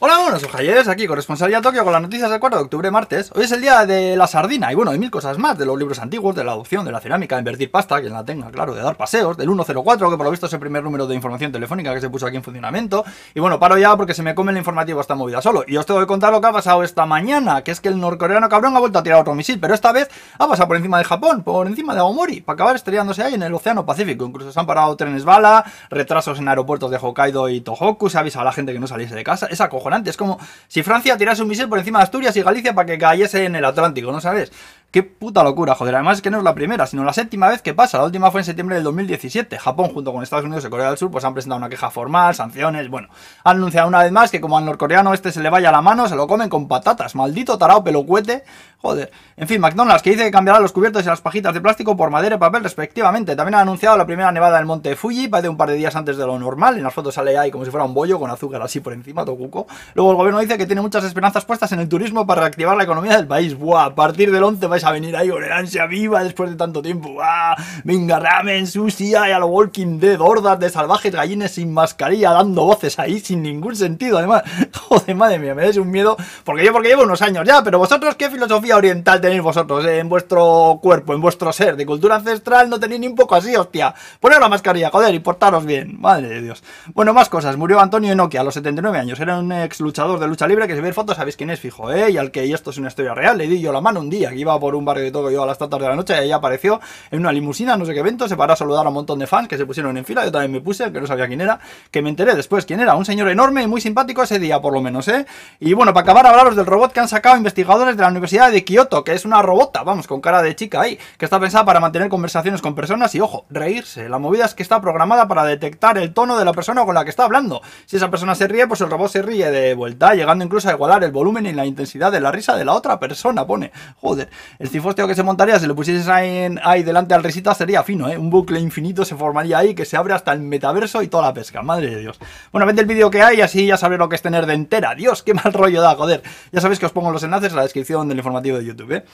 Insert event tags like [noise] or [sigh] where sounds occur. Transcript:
Hola, buenos ojalles, aquí corresponsal a Tokio con las noticias del 4 de octubre, martes. Hoy es el día de la sardina y bueno, hay mil cosas más, de los libros antiguos, de la adopción, de la cerámica, de invertir pasta, quien la tenga, claro, de dar paseos, del 104, que por lo visto es el primer número de información telefónica que se puso aquí en funcionamiento. Y bueno, paro ya porque se me come el informativo esta movida solo. Y os tengo que contar lo que ha pasado esta mañana, que es que el norcoreano cabrón ha vuelto a tirar otro misil, pero esta vez ha pasado por encima de Japón, por encima de Aomori, para acabar estrellándose ahí en el Océano Pacífico. Incluso se han parado trenes bala, retrasos en aeropuertos de Hokkaido y Tohoku, se ha avisado a la gente que no saliese de casa. Es acojonante, es como si Francia tirase un misil por encima de Asturias y Galicia para que cayese en el Atlántico, ¿no sabes? Qué puta locura, joder. Además es que no es la primera, sino la séptima vez que pasa. La última fue en septiembre del 2017. Japón, junto con Estados Unidos y Corea del Sur, pues han presentado una queja formal, sanciones. Bueno, han anunciado una vez más que como al norcoreano este se le vaya la mano, se lo comen con patatas. Maldito tarao pelocuete. Joder. En fin, McDonald's que dice que cambiará los cubiertos y las pajitas de plástico por madera y papel respectivamente. También ha anunciado la primera nevada del monte Fuji, de un par de días antes de lo normal. En las fotos sale ahí como si fuera un bollo con azúcar así por encima, tocuco. Luego el gobierno dice que tiene muchas esperanzas puestas en el turismo para reactivar la economía del país. Buah, a partir del 11 vais a venir ahí con ansia viva después de tanto tiempo. ¡Ah! Venga, ramen, sushi, ay, a lo Walking Dead, hordas de salvajes gallines sin mascarilla, dando voces ahí sin ningún sentido. Además, [laughs] joder, madre mía, me des un miedo. Porque yo, porque llevo unos años ya, pero vosotros, ¿qué filosofía oriental tenéis vosotros eh, en vuestro cuerpo, en vuestro ser? De cultura ancestral no tenéis ni un poco así, hostia. Poneros la mascarilla, joder, y portaros bien. Madre de Dios. Bueno, más cosas. Murió Antonio Enoquia a los 79 años. Era un ex luchador de lucha libre que si veis fotos sabéis quién es, fijo, ¿eh? Y al que, y esto es una historia real, le di yo la mano un día que iba por un barrio de todo yo a las tantas de la noche, ella apareció en una limusina, no sé qué evento, se paró a saludar a un montón de fans que se pusieron en fila, yo también me puse, que no sabía quién era, que me enteré después quién era, un señor enorme y muy simpático ese día, por lo menos, ¿eh? Y bueno, para acabar, hablaros del robot que han sacado investigadores de la Universidad de Kioto, que es una robota, vamos, con cara de chica ahí, que está pensada para mantener conversaciones con personas y, ojo, reírse. La movida es que está programada para detectar el tono de la persona con la que está hablando. Si esa persona se ríe, pues el robot se ríe de vuelta, llegando incluso a igualar el volumen y la intensidad de la risa de la otra persona, pone. Joder, el cifosteo que se montaría si le pusieses ahí, delante al risita sería fino, ¿eh? Un bucle infinito se formaría ahí que se abre hasta el metaverso y toda la pesca, madre de Dios. Bueno, vete el vídeo que hay y así ya sabréis lo que es tener de entera. Dios, qué mal rollo da, joder. Ya sabéis que os pongo los enlaces en la descripción del informativo de YouTube, ¿eh?